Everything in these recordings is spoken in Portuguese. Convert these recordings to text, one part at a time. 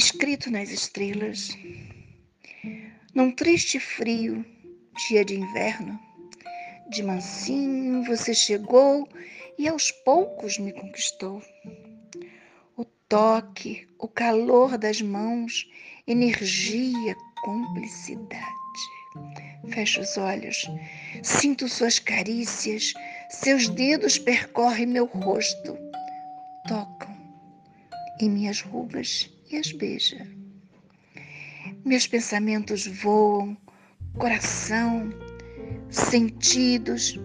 escrito nas estrelas. Num triste frio, dia de inverno, de mansinho você chegou e aos poucos me conquistou. O toque, o calor das mãos, energia, cumplicidade. Fecho os olhos, sinto suas carícias, seus dedos percorrem meu rosto, tocam em minhas rugas e as beija. Meus pensamentos voam, coração, sentidos,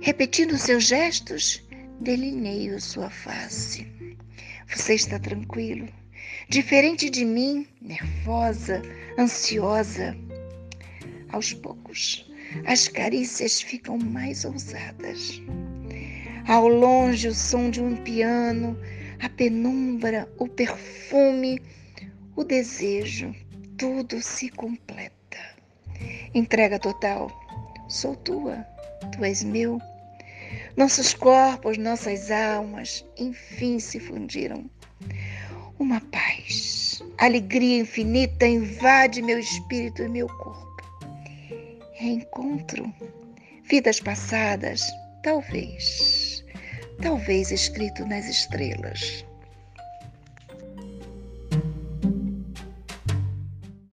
repetindo seus gestos, delineio sua face. Você está tranquilo, diferente de mim, nervosa, ansiosa. Aos poucos, as carícias ficam mais ousadas. Ao longe, o som de um piano a penumbra, o perfume, o desejo, tudo se completa. Entrega total. Sou tua, tu és meu. Nossos corpos, nossas almas, enfim se fundiram. Uma paz, alegria infinita invade meu espírito e meu corpo. Reencontro vidas passadas, talvez talvez escrito nas estrelas.